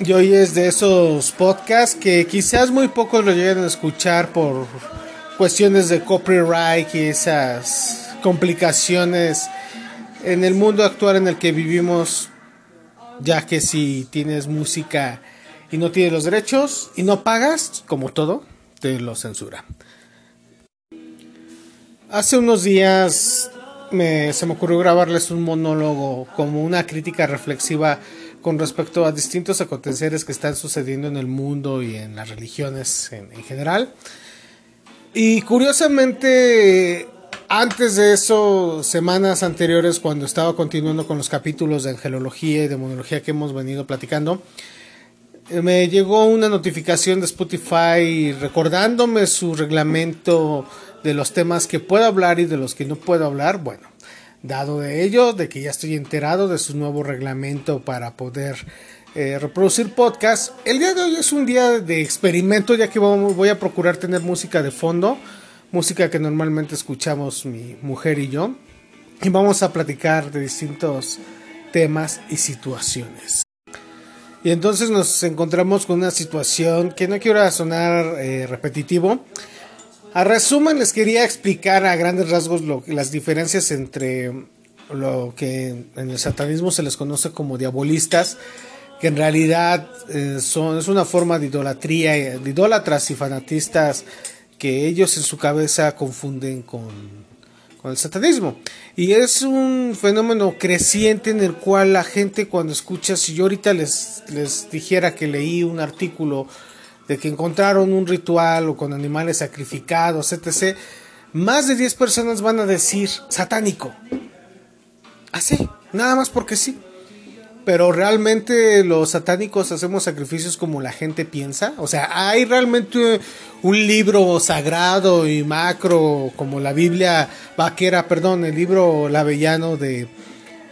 Y hoy es de esos podcasts que quizás muy pocos lo lleguen a escuchar por cuestiones de copyright y esas complicaciones en el mundo actual en el que vivimos, ya que si tienes música y no tienes los derechos y no pagas, como todo, te lo censura. Hace unos días me, se me ocurrió grabarles un monólogo como una crítica reflexiva con respecto a distintos aconteceres que están sucediendo en el mundo y en las religiones en, general. Y curiosamente, antes de eso, semanas anteriores, cuando estaba continuando con los capítulos de angelología y demonología que hemos venido platicando, me llegó una notificación de Spotify recordándome su reglamento de los temas que puedo hablar y de los que no puedo hablar. Bueno, Dado de ello, de que ya estoy enterado de su nuevo reglamento para poder eh, reproducir podcast, el día de hoy es un día de experimento ya que voy a procurar tener música de fondo, música que normalmente escuchamos mi mujer y yo, y vamos a platicar de distintos temas y situaciones. Y entonces nos encontramos con una situación que no quiero sonar eh, repetitivo, a resumen, les quería explicar a grandes rasgos las diferencias entre lo que en el satanismo se les conoce como diabolistas, que en realidad eh, son, es una forma de idolatría, de idólatras y fanatistas que ellos en su cabeza confunden con, con el satanismo. Y es un fenómeno creciente en el cual la gente cuando escucha, si yo ahorita les, les dijera que leí un artículo de que encontraron un ritual o con animales sacrificados, etc., más de 10 personas van a decir satánico. Así, nada más porque sí. Pero realmente los satánicos hacemos sacrificios como la gente piensa. O sea, hay realmente un libro sagrado y macro como la Biblia vaquera, perdón, el libro lavellano de,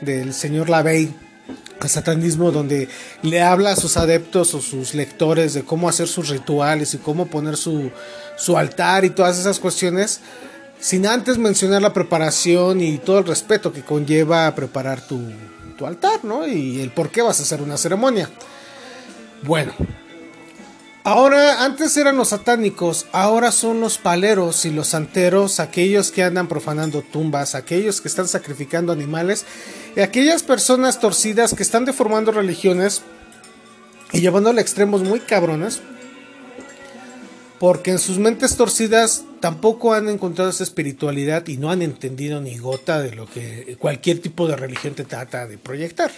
del señor Lavey satanismo donde le habla a sus adeptos o sus lectores de cómo hacer sus rituales y cómo poner su, su altar y todas esas cuestiones, sin antes mencionar la preparación y todo el respeto que conlleva preparar tu, tu altar, ¿no? Y el por qué vas a hacer una ceremonia. Bueno, Ahora, antes eran los satánicos, ahora son los paleros y los santeros, aquellos que andan profanando tumbas, aquellos que están sacrificando animales y aquellas personas torcidas que están deformando religiones y llevándole a extremos muy cabrones, porque en sus mentes torcidas tampoco han encontrado esa espiritualidad y no han entendido ni gota de lo que cualquier tipo de religión te trata de proyectar.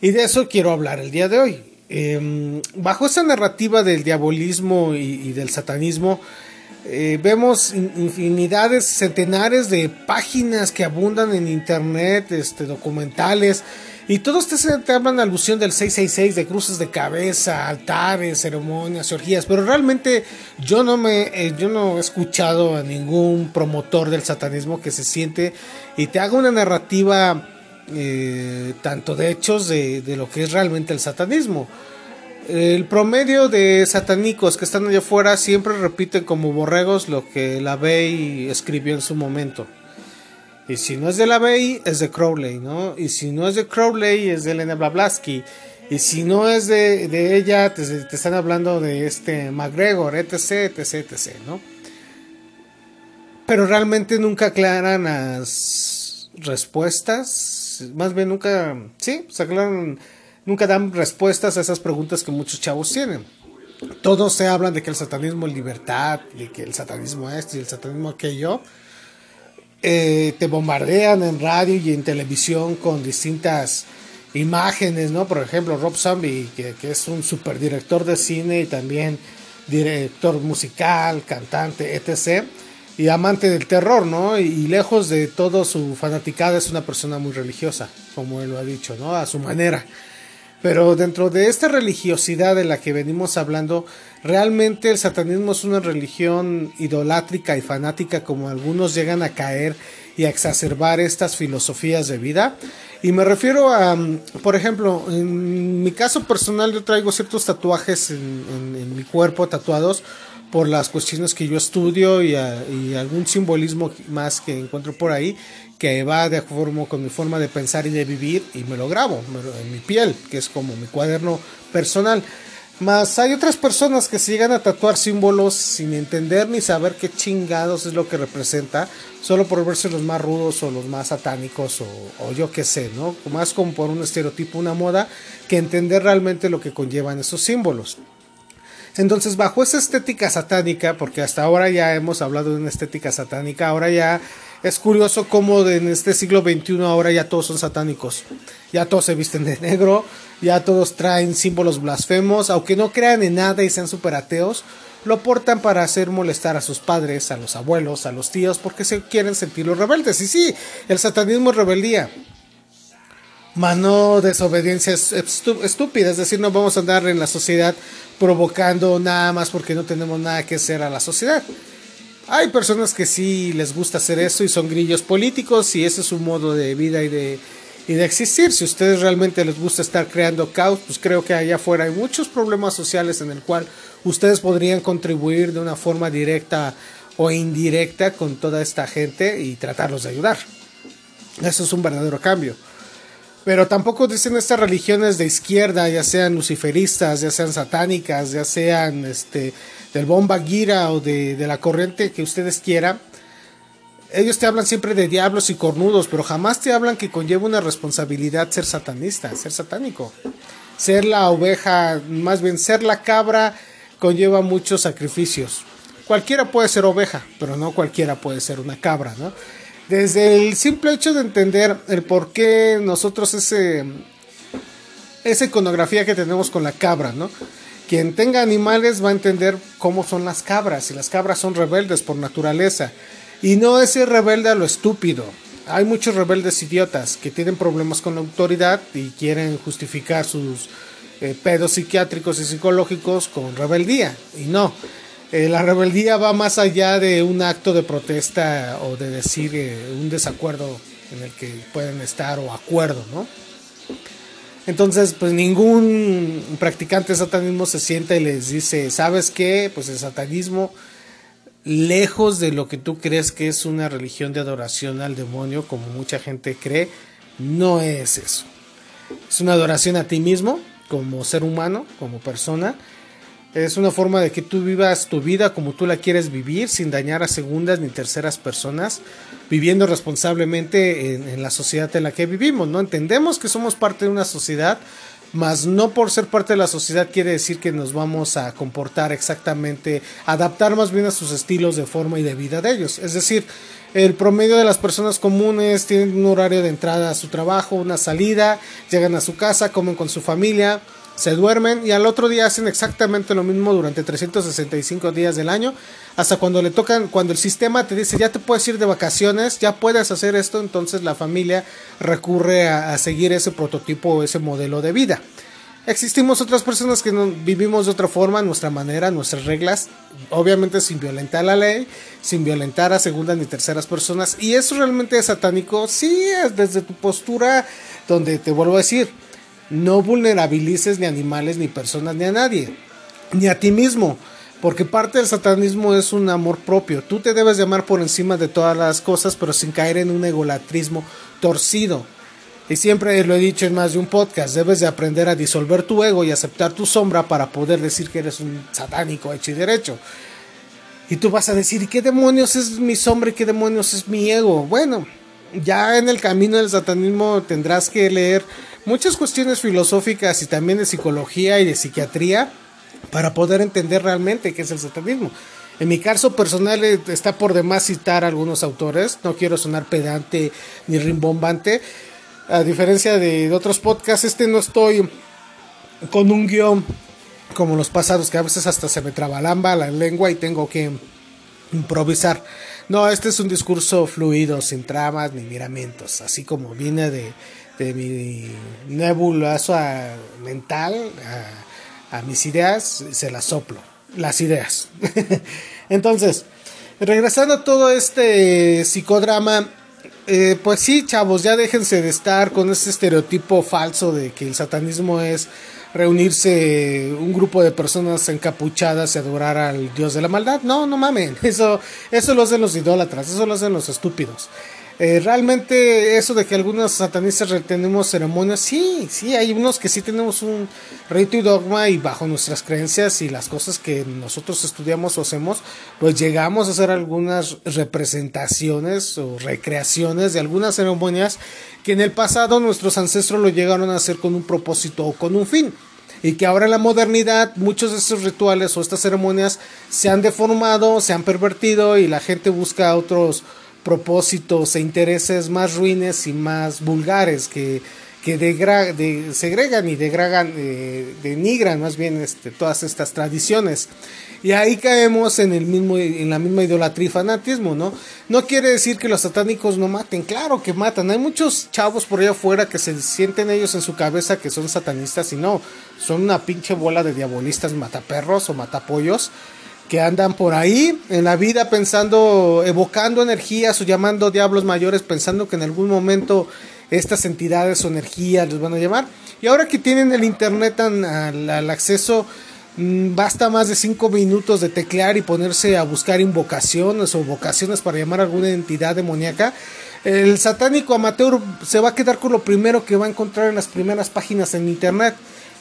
Y de eso quiero hablar el día de hoy. Em, bajo esa narrativa del diabolismo y, del satanismo, eh, vemos infinidades, centenares de páginas que abundan en internet, este, documentales, y todos te, hablan alusión del 666, de cruces de cabeza, altares, ceremonias, orgías, pero realmente yo no me, eh, yo no he escuchado a ningún promotor del satanismo que se siente y te haga una narrativa eh, tanto de hechos de, lo que es realmente el satanismo. El promedio de satánicos que están allá afuera siempre repiten como borregos lo que la Bey escribió en su momento. Y si no es de la Bey, es de Crowley, ¿no? Y si no es de Crowley, es de Elena Blavatsky. Y si no es de, ella, te, te, están hablando de este McGregor, etc, etc, etc, ¿no? Pero realmente nunca aclaran las respuestas más bien nunca, sí, se nunca dan respuestas a esas preguntas que muchos chavos tienen. Todos se hablan de que el satanismo es libertad, de que el satanismo esto y el satanismo aquello. Eh, te bombardean en radio y en televisión con distintas imágenes, ¿no? Por ejemplo, Rob Zombie, que, es un super director de cine y también director musical, cantante, etc y amante del terror, ¿no? Y, lejos de todo su fanaticada es una persona muy religiosa, como él lo ha dicho, ¿no? A su manera. Pero dentro de esta religiosidad de la que venimos hablando, realmente el satanismo es una religión idolátrica y fanática como algunos llegan a caer y a exacerbar estas filosofías de vida. Y me refiero a, por ejemplo, en mi caso personal yo traigo ciertos tatuajes en mi cuerpo tatuados por las cuestiones que yo estudio y, y, algún simbolismo más que encuentro por ahí que va de acuerdo con mi forma de pensar y de vivir y me lo grabo en mi piel, que es como mi cuaderno personal. Más hay otras personas que se llegan a tatuar símbolos sin entender ni saber qué chingados es lo que representa, solo por verse los más rudos o los más satánicos o, yo qué sé, ¿no? Más como por un estereotipo, una moda, que entender realmente lo que conllevan esos símbolos. Entonces, bajo esa estética satánica, porque hasta ahora ya hemos hablado de una estética satánica, ahora ya es curioso cómo en este siglo XXI ahora ya todos son satánicos. Ya todos se visten de negro, ya todos traen símbolos blasfemos, aunque no crean en nada y sean super ateos, lo portan para hacer molestar a sus padres, a los abuelos, a los tíos, porque se quieren sentir los rebeldes. Y sí, el satanismo es rebeldía. Mas no desobediencia estúpida, es decir, no vamos a andar en la sociedad provocando nada más porque no tenemos nada que hacer a la sociedad. Hay personas que sí les gusta hacer eso y son grillos políticos y ese es su modo de vida y de, y de existir. Si a ustedes realmente les gusta estar creando caos, pues creo que allá afuera hay muchos problemas sociales en el cual ustedes podrían contribuir de una forma directa o indirecta con toda esta gente y tratarlos de ayudar. Eso es un verdadero cambio. Pero tampoco dicen estas religiones de izquierda, ya sean luciferistas, ya sean satánicas, ya sean este, del bomba gira o de, la corriente que ustedes quieran. Ellos te hablan siempre de diablos y cornudos, pero jamás te hablan que conlleva una responsabilidad ser satanista, ser satánico. Ser la oveja, más bien ser la cabra, conlleva muchos sacrificios. Cualquiera puede ser oveja, pero no cualquiera puede ser una cabra, ¿no? Desde el simple hecho de entender el por qué nosotros ese, esa iconografía que tenemos con la cabra, ¿no? Quien tenga animales va a entender cómo son las cabras, y las cabras son rebeldes por naturaleza. Y no es ir rebelde a lo estúpido. Hay muchos rebeldes idiotas que tienen problemas con la autoridad y quieren justificar sus eh, pedos psiquiátricos y psicológicos con rebeldía. Y no, eh, la rebeldía va más allá de un acto de protesta o de decir eh, un desacuerdo en el que pueden estar o acuerdo, ¿no? Entonces, pues ningún practicante de satanismo se sienta y les dice, ¿sabes qué? Pues el satanismo, lejos de lo que tú crees que es una religión de adoración al demonio, como mucha gente cree, no es eso. Es una adoración a ti mismo, como ser humano, como persona, es una forma de que tú vivas tu vida como tú la quieres vivir, sin dañar a segundas ni terceras personas, viviendo responsablemente en, la sociedad en la que vivimos. No entendemos que somos parte de una sociedad, mas no por ser parte de la sociedad quiere decir que nos vamos a comportar exactamente, adaptar más bien a sus estilos de forma y de vida de ellos. Es decir, el promedio de las personas comunes tienen un horario de entrada a su trabajo, una salida, llegan a su casa, comen con su familia se duermen y al otro día hacen exactamente lo mismo durante 365 días del año, hasta cuando le tocan, cuando el sistema te dice ya te puedes ir de vacaciones, ya puedes hacer esto, entonces la familia recurre a, seguir ese prototipo o ese modelo de vida. Existimos otras personas que vivimos de otra forma, nuestra manera, nuestras reglas, obviamente sin violentar la ley, sin violentar a segundas ni terceras personas. Y eso realmente es satánico, sí, es desde tu postura donde te vuelvo a decir, no vulnerabilices ni animales, ni personas, ni a nadie, ni a ti mismo. Porque parte del satanismo es un amor propio. Tú te debes llamar por encima de todas las cosas, pero sin caer en un egolatrismo torcido. Y siempre lo he dicho en más de un podcast, debes de aprender a disolver tu ego y aceptar tu sombra para poder decir que eres un satánico hecho y derecho. Y tú vas a decir, ¿y qué demonios es mi sombra y qué demonios es mi ego? Bueno, ya en el camino del satanismo tendrás que leer muchas cuestiones filosóficas y también de psicología y de psiquiatría para poder entender realmente qué es el satanismo. En mi caso personal eh, está por demás citar algunos autores, no quiero sonar pedante ni rimbombante. A diferencia de otros podcasts, este no estoy con un guion como los pasados, que a veces hasta se me trabalamba la lengua y tengo que improvisar. No, este es un discurso fluido, sin tramas ni miramientos, así como viene de, de mi nebuloso mental a, mis ideas, se las soplo, las ideas. Entonces, regresando a todo este psicodrama, eh, pues sí, chavos, ya déjense de estar con ese estereotipo falso de que el satanismo es reunirse un grupo de personas encapuchadas y adorar al dios de la maldad. No, no mamen, eso, eso lo hacen los idólatras, eso lo hacen los estúpidos. Eh, realmente eso de que algunos satanistas retenemos ceremonias, sí, sí, hay unos que sí tenemos un rito y dogma y bajo nuestras creencias y las cosas que nosotros estudiamos o hacemos, pues llegamos a hacer algunas representaciones o recreaciones de algunas ceremonias que en el pasado nuestros ancestros lo llegaron a hacer con un propósito o con un fin. Y que ahora en la modernidad muchos de estos rituales o estas ceremonias se han deformado, se han pervertido y la gente busca otros propósitos e intereses más ruines y más vulgares que, que de, segregan y degragan, eh, denigran más bien este, todas estas tradiciones. Y ahí caemos en, el mismo, en la misma idolatría y fanatismo, ¿no? No quiere decir que los satánicos no maten, claro que matan. Hay muchos chavos por allá afuera que se sienten ellos en su cabeza que son satanistas y no, son una pinche bola de diabolistas mataperros o matapollos que andan por ahí en la vida pensando, evocando energías o llamando diablos mayores, pensando que en algún momento estas entidades o energías les van a llamar. Y ahora que tienen el internet al, acceso, mm, basta más de cinco minutos de teclear y ponerse a buscar invocaciones o vocaciones para llamar a alguna entidad demoníaca. El satánico amateur se va a quedar con lo primero que va a encontrar en las primeras páginas en internet.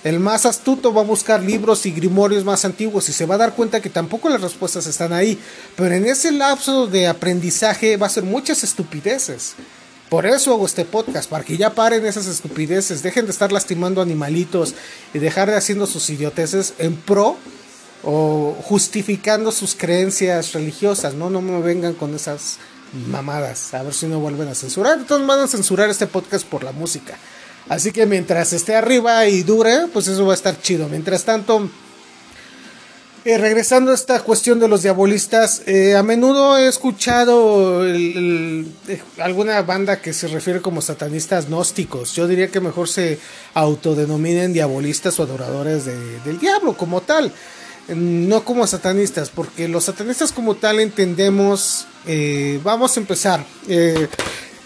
El más astuto va a buscar libros y grimorios más antiguos y se va a dar cuenta que tampoco las respuestas están ahí. Pero en ese lapso de aprendizaje va a ser muchas estupideces. Por eso hago este podcast, para que ya paren esas estupideces, dejen de estar lastimando animalitos y dejar de haciendo sus idioteces en pro o justificando sus creencias religiosas. No, no me vengan con esas mamadas. A ver si no vuelven a censurar. Entonces van a censurar este podcast por la música. Así que mientras esté arriba y dure, pues eso va a estar chido. Mientras tanto, eh, regresando a esta cuestión de los diabolistas, eh, a menudo he escuchado eh, alguna banda que se refiere como satanistas gnósticos. Yo diría que mejor se autodenominen diabolistas o adoradores del diablo como tal, no como satanistas, porque los satanistas como tal entendemos, vamos a empezar.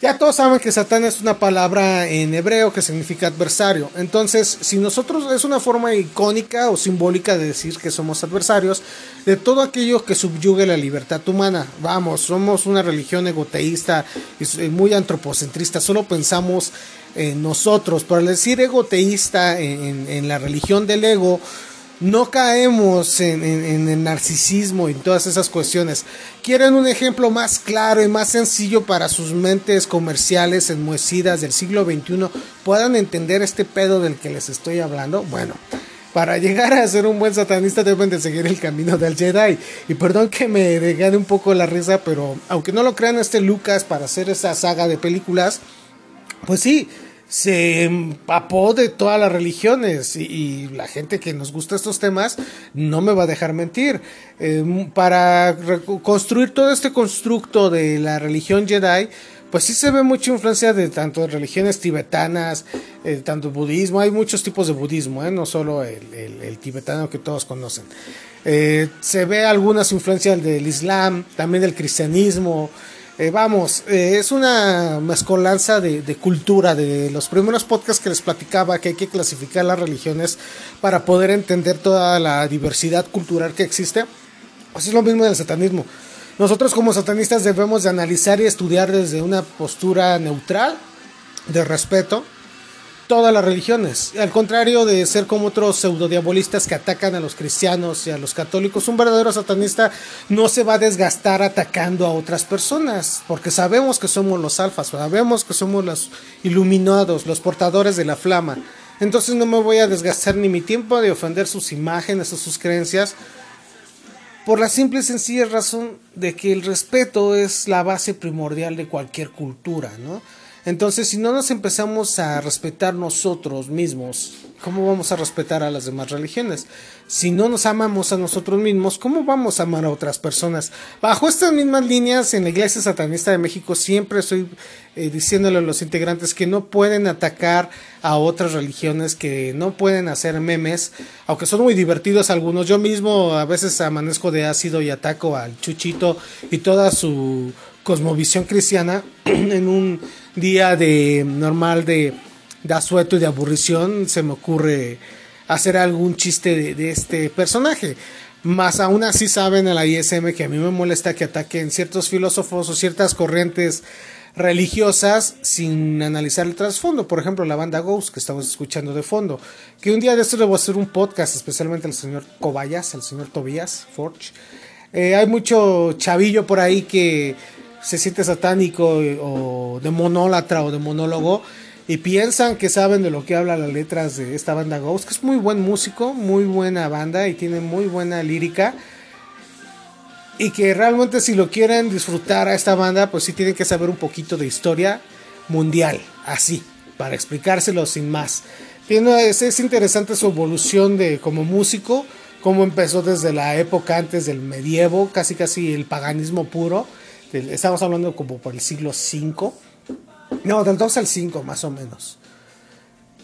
Ya todos saben que Satán es una palabra en hebreo que significa adversario. Entonces, si nosotros es una forma icónica o simbólica de decir que somos adversarios de todo aquello que subyugue la libertad humana. Vamos, somos una religión egoteísta y muy antropocentrista. Solo pensamos en nosotros. Por decir egoteísta en la religión del ego, no caemos en, el narcisismo y todas esas cuestiones. ¿Quieren un ejemplo más claro y más sencillo para sus mentes comerciales enmohecidas del siglo XXI puedan entender este pedo del que les estoy hablando? Bueno, para llegar a ser un buen satanista deben de seguir el camino del Jedi. Y perdón que me regale un poco la risa, pero aunque no lo crean este Lucas para hacer esa saga de películas, pues sí, se empapó de todas las religiones y, la gente que nos gusta estos temas no me va a dejar mentir. Em, para construir todo este constructo de la religión Jedi, pues sí se ve mucha influencia de tanto de religiones tibetanas, eh, tanto budismo, hay muchos tipos de budismo, ¿eh? no solo el, tibetano que todos conocen. Eh, se ve algunas influencias del Islam, también del cristianismo, eh, vamos, eh, es una mezcolanza de, cultura, de los primeros podcasts que les platicaba que hay que clasificar las religiones para poder entender toda la diversidad cultural que existe. Pues es lo mismo del satanismo. Nosotros como satanistas debemos de analizar y estudiar desde una postura neutral, de respeto, todas las religiones. Al contrario de ser como otros pseudodiabolistas que atacan a los cristianos y a los católicos, un verdadero satanista no se va a desgastar atacando a otras personas, porque sabemos que somos los alfas, sabemos que somos los iluminados, los portadores de la flama. Entonces no me voy a desgastar ni mi tiempo de ofender sus imágenes o sus creencias, por la simple y sencilla razón de que el respeto es la base primordial de cualquier cultura, ¿no? Entonces, si no nos empezamos a respetar nosotros mismos, ¿cómo vamos a respetar a las demás religiones? Si no nos amamos a nosotros mismos, ¿cómo vamos a amar a otras personas? Bajo estas mismas líneas, en la Iglesia Satanista de México siempre estoy eh, diciéndole a los integrantes que no pueden atacar a otras religiones, que no pueden hacer memes, aunque son muy divertidos algunos. Yo mismo a veces amanezco de ácido y ataco al Chuchito y toda su cosmovisión cristiana en un día de normal de, de asueto y de aburrición se me ocurre hacer algún chiste de, este personaje. Más aún así saben a la ISM que a mí me molesta que ataquen ciertos filósofos o ciertas corrientes religiosas sin analizar el trasfondo. Por ejemplo, la banda Ghost que estamos escuchando de fondo. Que un día de esto le voy a hacer un podcast, especialmente al señor Cobayas, al señor Tobias Forge. Eh, hay mucho chavillo por ahí que se siente satánico o de monólatra o de monólogo y piensan que saben de lo que habla las letras de esta banda Ghost, que es muy buen músico, muy buena banda y tiene muy buena lírica y que realmente si lo quieren disfrutar a esta banda, pues sí tienen que saber un poquito de historia mundial, así, para explicárselo sin más. Es, es interesante su evolución de como músico, cómo empezó desde la época antes del medievo, casi casi el paganismo puro. Estamos hablando como por el siglo V. No, del 2 al 5 más o menos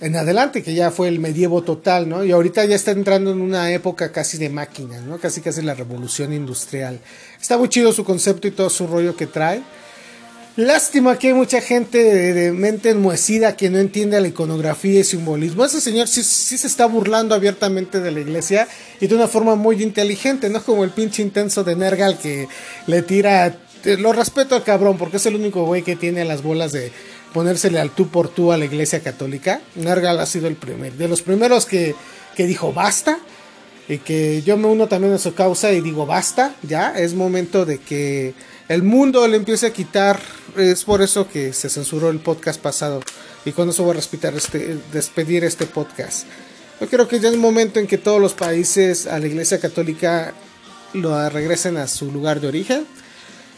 en adelante, que ya fue el medievo total, ¿no? Y ahorita ya está entrando en una época casi de máquinas, ¿no? Casi casi la revolución industrial. Está muy chido su concepto y todo su rollo que trae. Lástima que hay mucha gente de, mente enmuecida que no entiende la iconografía y simbolismo. Ese señor sí, sí, se está burlando abiertamente de la iglesia y de una forma muy inteligente, no como el pinche intenso de Nergal que le tira... Lo respeto al cabrón porque es el único güey que tiene las bolas de ponérsele al tú por tú a la iglesia católica. Nergal ha sido el primer, de los primeros que, que dijo basta. Y que yo me uno también a su causa y digo basta, ya es momento de que el mundo le empiece a quitar. Es por eso que se censuró el podcast pasado. Y con eso voy a respetar este, despedir este podcast. Yo creo que ya es momento en que todos los países a la iglesia católica lo regresen a su lugar de origen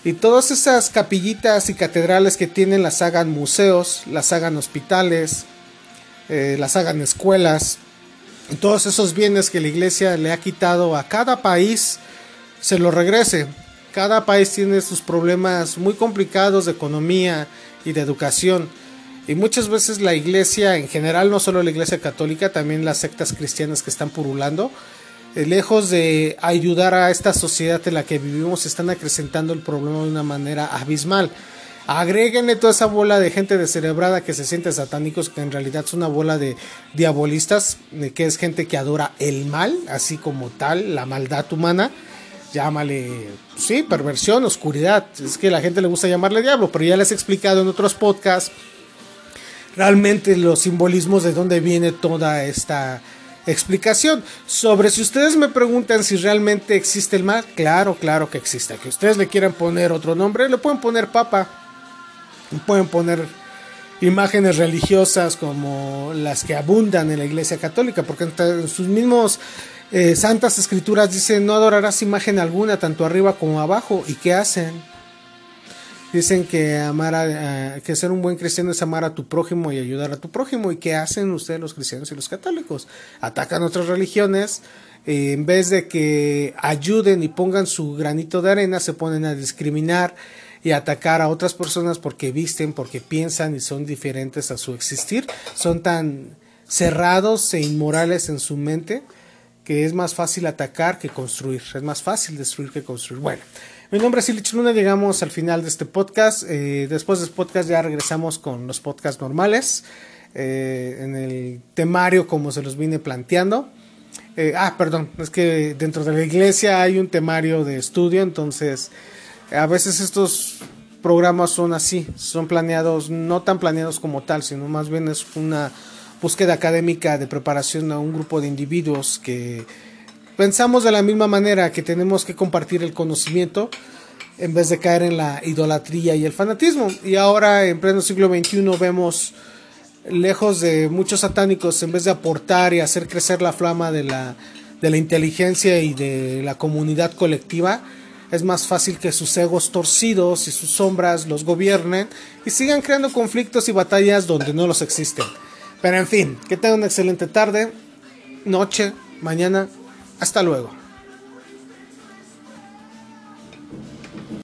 y todas esas capillitas y catedrales que tienen las hagan museos, las hagan hospitales, eh, las hagan escuelas. Todos esos bienes que la iglesia le ha quitado a cada país, se lo regrese. Cada país tiene sus problemas muy complicados de economía y de educación. Y muchas veces la iglesia, en general, no solo la iglesia católica, también las sectas cristianas que están purulando, lejos de ayudar a esta sociedad en la que vivimos, están acrecentando el problema de una manera abismal. Agréguenle toda esa bola de gente descerebrada que se siente satánicos, que en realidad es una bola de diabolistas, que es gente que adora el mal, así como tal, la maldad humana. Llámale, sí, perversión, oscuridad. Es que a la gente le gusta llamarle diablo, pero ya les he explicado en otros podcasts realmente los simbolismos de dónde viene toda esta explicación. Sobre si ustedes me preguntan si realmente existe el mal, claro, claro que existe. Que ustedes le quieran poner otro nombre, le pueden poner papa, pueden poner imágenes religiosas como las que abundan en la iglesia católica, porque en sus mismos eh, santas escrituras dicen no adorarás imagen alguna, tanto arriba como abajo. ¿Y qué hacen? Dicen que amar a, que ser un buen cristiano es amar a tu prójimo y ayudar a tu prójimo. ¿Y qué hacen ustedes los cristianos y los católicos? Atacan otras religiones. Eh, en vez de que ayuden y pongan su granito de arena, se ponen a discriminar y atacar a otras personas porque visten, porque piensan y son diferentes a su existir. Son tan cerrados e inmorales en su mente que es más fácil atacar que construir. Es más fácil destruir que construir. Bueno. Mi nombre es Ilich Luna, llegamos al final de este podcast. Eh, después de este podcast ya regresamos con los podcasts normales, eh, en el temario como se los vine planteando. Eh, ah, perdón, es que dentro de la iglesia hay un temario de estudio, entonces a veces estos programas son así, son planeados, no tan planeados como tal, sino más bien es una búsqueda académica de preparación a un grupo de individuos que pensamos de la misma manera que tenemos que compartir el conocimiento en vez de caer en la idolatría y el fanatismo. Y ahora en pleno siglo XXI vemos lejos de muchos satánicos, en vez de aportar y hacer crecer la flama de la, de la inteligencia y de la comunidad colectiva, es más fácil que sus egos torcidos y sus sombras los gobiernen y sigan creando conflictos y batallas donde no los existen. Pero en fin, que tengan una excelente tarde, noche, mañana hasta luego.